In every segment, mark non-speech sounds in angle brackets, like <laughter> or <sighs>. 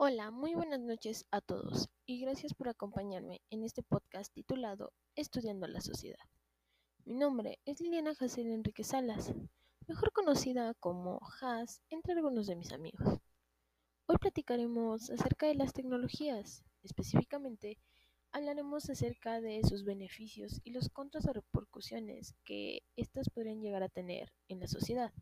Hola, muy buenas noches a todos y gracias por acompañarme en este podcast titulado Estudiando la Sociedad. Mi nombre es Liliana Jacel Enrique Salas, mejor conocida como Has entre algunos de mis amigos. Hoy platicaremos acerca de las tecnologías, específicamente hablaremos acerca de sus beneficios y los contras o repercusiones que éstas podrían llegar a tener en la sociedad.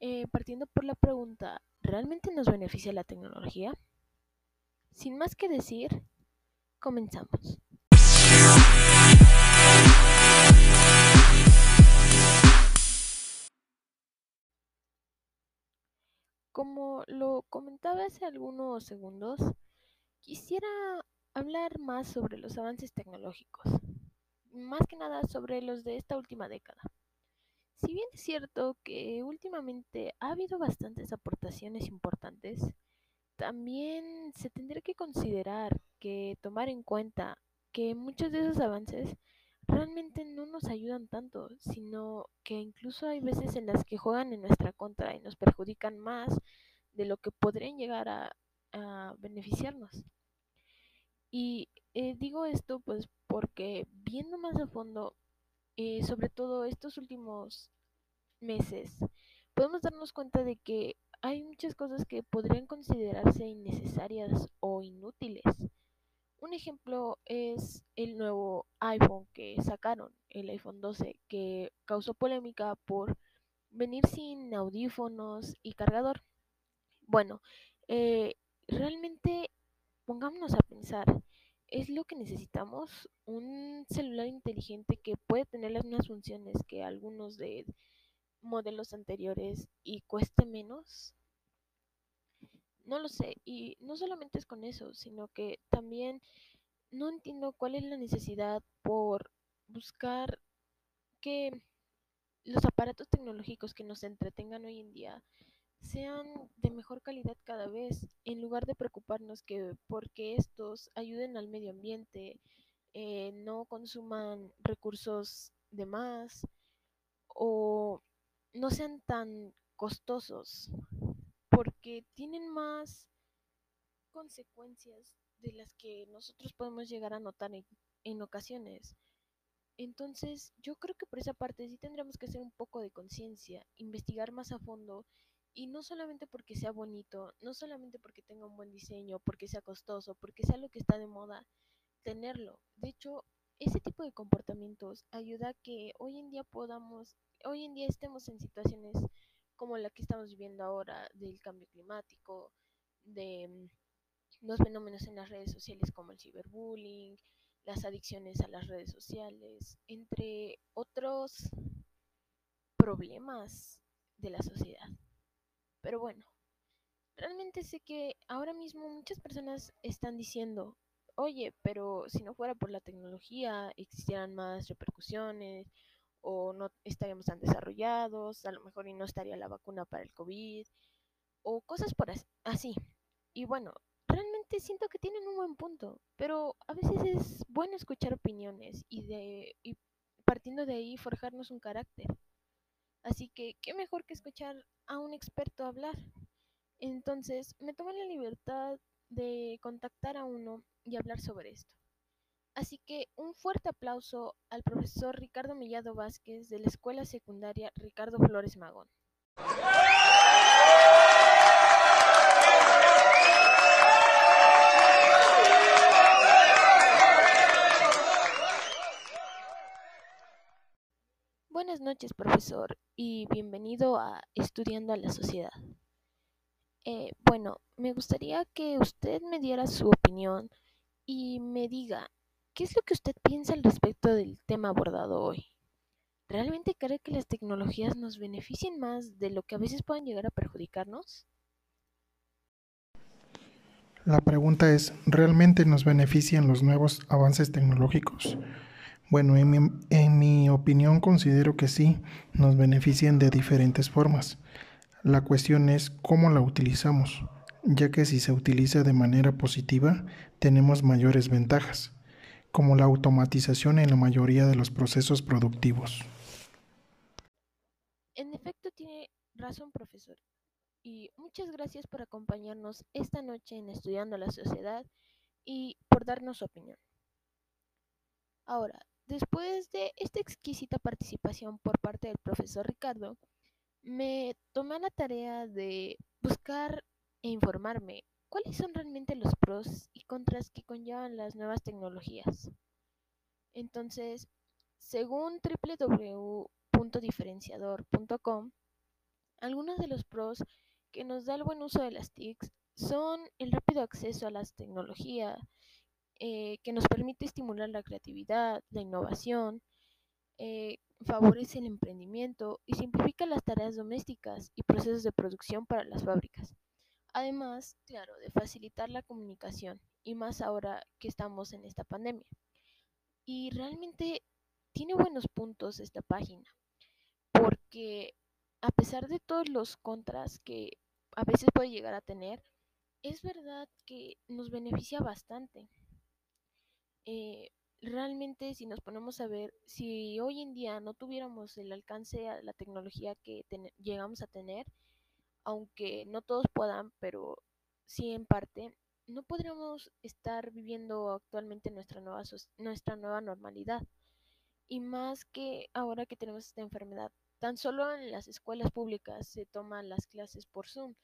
Eh, partiendo por la pregunta, ¿realmente nos beneficia la tecnología? Sin más que decir, comenzamos. Como lo comentaba hace algunos segundos, quisiera hablar más sobre los avances tecnológicos, más que nada sobre los de esta última década. Si bien es cierto que últimamente ha habido bastantes aportaciones importantes, también se tendría que considerar que tomar en cuenta que muchos de esos avances realmente no nos ayudan tanto, sino que incluso hay veces en las que juegan en nuestra contra y nos perjudican más de lo que podrían llegar a, beneficiarnos. Y eh, digo esto pues porque viendo más a fondo eh, sobre todo estos últimos meses, podemos darnos cuenta de que hay muchas cosas que podrían considerarse innecesarias o inútiles. Un ejemplo es el nuevo iPhone que sacaron, el iPhone 12, que causó polémica por venir sin audífonos y cargador. Bueno, eh, realmente pongámonos a pensar, es lo que necesitamos, un celular inteligente que puede tener las mismas funciones que algunos de modelos anteriores y cueste menos. No lo sé, y no solamente es con eso, sino que también no entiendo cuál es la necesidad por buscar que los aparatos tecnológicos que nos entretengan hoy en día sean de mejor calidad cada vez, en lugar de preocuparnos que porque estos ayuden al medio ambiente, eh, no consuman recursos de más o no sean tan costosos, porque tienen más consecuencias de las que nosotros podemos llegar a notar en, ocasiones. Entonces, yo creo que por esa parte sí tendríamos que hacer un poco de conciencia, investigar más a fondo y no solamente porque sea bonito, no solamente porque tenga un buen diseño, porque sea costoso, porque sea lo que está de moda, tenerlo. De hecho, ese tipo de comportamientos ayuda a que hoy en día podamos, hoy en día estemos en situaciones como la que estamos viviendo ahora del cambio climático, de mm, los fenómenos en las redes sociales como el ciberbullying, las adicciones a las redes sociales, entre otros problemas de la sociedad. Pero bueno, realmente sé que ahora mismo muchas personas están diciendo, oye, pero si no fuera por la tecnología, existieran más repercusiones o no estaríamos tan desarrollados, a lo mejor y no estaría la vacuna para el COVID o cosas por así. Y bueno, realmente siento que tienen un buen punto, pero a veces es bueno escuchar opiniones y de y partiendo de ahí forjarnos un carácter. Así que, ¿qué mejor que escuchar a un experto hablar? Entonces, me tomé la libertad de contactar a uno y hablar sobre esto. Así que un fuerte aplauso al profesor Ricardo Millado Vázquez de la Escuela Secundaria Ricardo Flores Magón. Buenas noches, profesor, y bienvenido a Estudiando a la Sociedad. Eh, bueno, me gustaría que usted me diera su opinión y me diga, ¿qué es lo que usted piensa al respecto del tema abordado hoy? ¿Realmente cree que las tecnologías nos beneficien más de lo que a veces pueden llegar a perjudicarnos? La pregunta es, ¿realmente nos benefician los nuevos avances tecnológicos? Bueno, en mi, opinión considero que sí, nos benefician de diferentes formas. La cuestión es cómo la utilizamos, ya que si se utiliza de manera positiva, tenemos mayores ventajas, como la automatización en la mayoría de los procesos productivos. En efecto, tiene razón, profesor. y muchas gracias por acompañarnos esta noche en Estudiando la Sociedad y por darnos su opinión. Ahora, después de esta exquisita participación por parte del profesor Ricardo, me tomé la tarea de buscar e informarme cuáles son realmente los pros y contras que conllevan las nuevas tecnologías. Entonces, según www.diferenciador.com, algunos de los pros que nos da el buen uso de las TICs son el rápido acceso a las tecnologías, eh, que nos permite estimular la creatividad, la innovación, eh, favorece el emprendimiento y simplifica las tareas domésticas y procesos de producción para las fábricas. Además, claro, de facilitar la comunicación y más ahora que estamos en esta pandemia. Y realmente tiene buenos puntos esta página, porque a pesar de todos los contras que a veces puede llegar a tener, es verdad que nos beneficia bastante. Eh, realmente si nos ponemos a ver, si hoy en día no tuviéramos el alcance a la tecnología que llegamos a tener, aunque no todos puedan, pero sí en parte, no podríamos estar viviendo actualmente nuestra nueva, nuestra nueva normalidad. Y más que ahora que tenemos esta enfermedad, tan solo en las escuelas públicas se toman las clases por Zoom.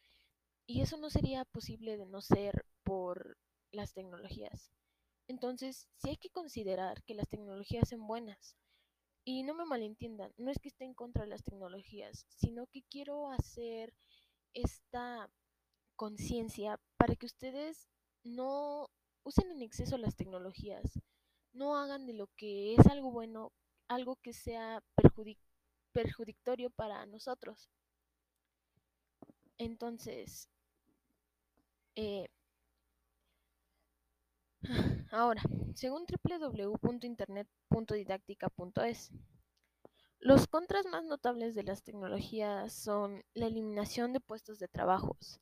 Y eso no sería posible de no ser por las tecnologías. Entonces, sí hay que considerar que las tecnologías son buenas. Y no me malentiendan, no es que esté en contra de las tecnologías, sino que quiero hacer esta conciencia para que ustedes no usen en exceso las tecnologías, no hagan de lo que es algo bueno algo que sea perjudicatorio para nosotros. Entonces, eh, <sighs> Ahora, según www.internet.didáctica.es, los contras más notables de las tecnologías son la eliminación de puestos de trabajos,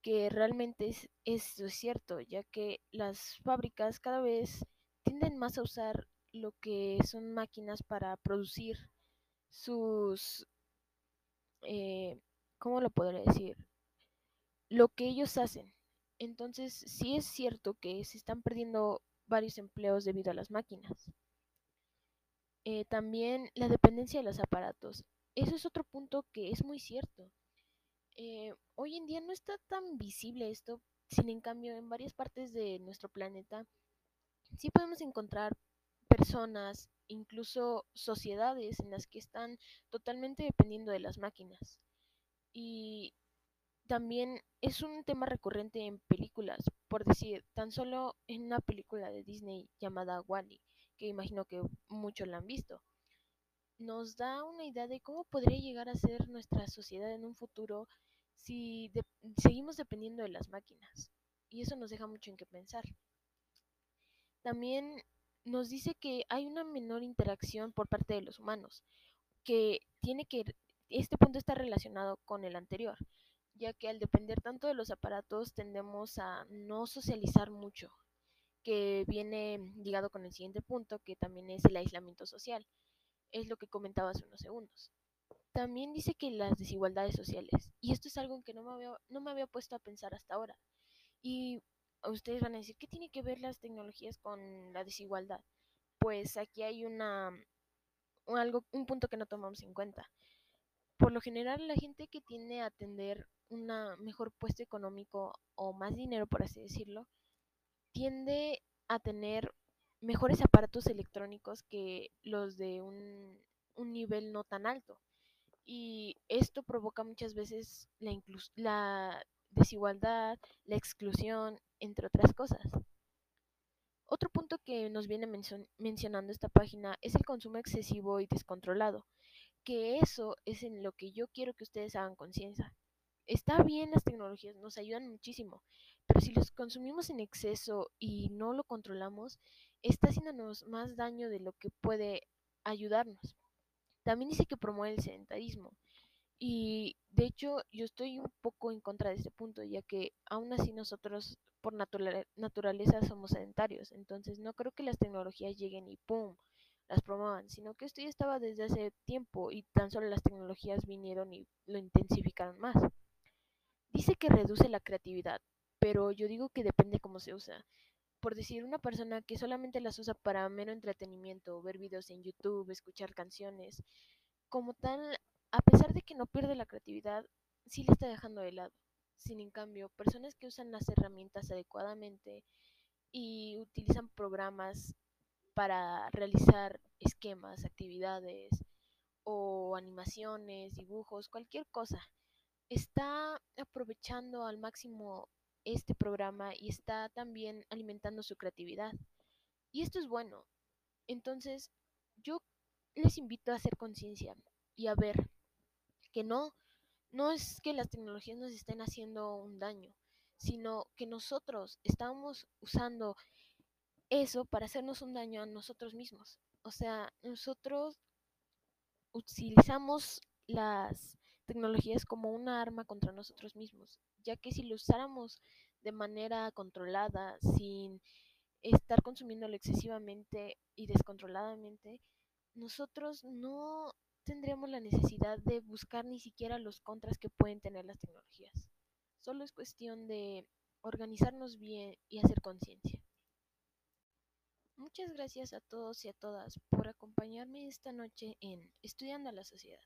que realmente es, es, cierto, ya que las fábricas cada vez tienden más a usar lo que son máquinas para producir sus, eh, ¿cómo lo podré decir? Lo que ellos hacen. Entonces, sí es cierto que se están perdiendo varios empleos debido a las máquinas. Eh, también la dependencia de los aparatos. Eso es otro punto que es muy cierto. Eh, hoy en día no está tan visible esto, sin en cambio en varias partes de nuestro planeta sí podemos encontrar personas, incluso sociedades en las que están totalmente dependiendo de las máquinas. Y también es un tema recurrente en películas, por decir, tan solo en una película de Disney llamada Wally, que imagino que muchos la han visto. Nos da una idea de cómo podría llegar a ser nuestra sociedad en un futuro si seguimos dependiendo de las máquinas. Y eso nos deja mucho en qué pensar. También nos dice que hay una menor interacción por parte de los humanos, que tiene que este punto está relacionado con el anterior ya que al depender tanto de los aparatos tendemos a no socializar mucho, que viene ligado con el siguiente punto, que también es el aislamiento social. Es lo que comentaba hace unos segundos. También dice que las desigualdades sociales, y esto es algo que no me había, no me había puesto a pensar hasta ahora. Y ustedes van a decir, ¿qué tiene que ver las tecnologías con la desigualdad? Pues aquí hay una, un, algo, un punto que no tomamos en cuenta. Por lo general, la gente que tiene a atender un mejor puesto económico o más dinero, por así decirlo, tiende a tener mejores aparatos electrónicos que los de un, un nivel no tan alto. Y esto provoca muchas veces la, la desigualdad, la exclusión, entre otras cosas. Otro punto que nos viene mencionando esta página es el consumo excesivo y descontrolado, que eso es en lo que yo quiero que ustedes hagan conciencia está bien las tecnologías, nos ayudan muchísimo, pero si los consumimos en exceso y no lo controlamos, está haciéndonos más daño de lo que puede ayudarnos. También dice que promueve el sedentarismo. Y de hecho yo estoy un poco en contra de este punto, ya que aún así nosotros por naturaleza somos sedentarios. Entonces no creo que las tecnologías lleguen y ¡pum! las promuevan, sino que esto ya estaba desde hace tiempo y tan solo las tecnologías vinieron y lo intensificaron más. Dice que reduce la creatividad, pero yo digo que depende cómo se usa. Por decir, una persona que solamente las usa para mero entretenimiento, ver videos en YouTube, escuchar canciones, como tal, a pesar de que no pierde la creatividad, sí le está dejando de lado. Sin en cambio, personas que usan las herramientas adecuadamente y utilizan programas para realizar esquemas, actividades o animaciones, dibujos, cualquier cosa, está aprovechando al máximo este programa y está también alimentando su creatividad. Y esto es bueno. Entonces, yo les invito a hacer conciencia y a ver que no, no es que las tecnologías nos estén haciendo un daño, sino que nosotros estamos usando eso para hacernos un daño a nosotros mismos. O sea, nosotros utilizamos las tecnologías como una arma contra nosotros mismos, ya que si lo usáramos de manera controlada, sin estar consumiéndolo excesivamente y descontroladamente, nosotros no tendríamos la necesidad de buscar ni siquiera los contras que pueden tener las tecnologías. Solo es cuestión de organizarnos bien y hacer conciencia. Muchas gracias a todos y a todas por acompañarme esta noche en Estudiando a la Sociedad,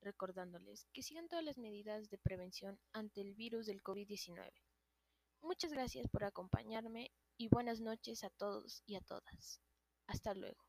recordándoles que sigan todas las medidas de prevención ante el virus del COVID-19. Muchas gracias por acompañarme y buenas noches a todos y a todas. Hasta luego.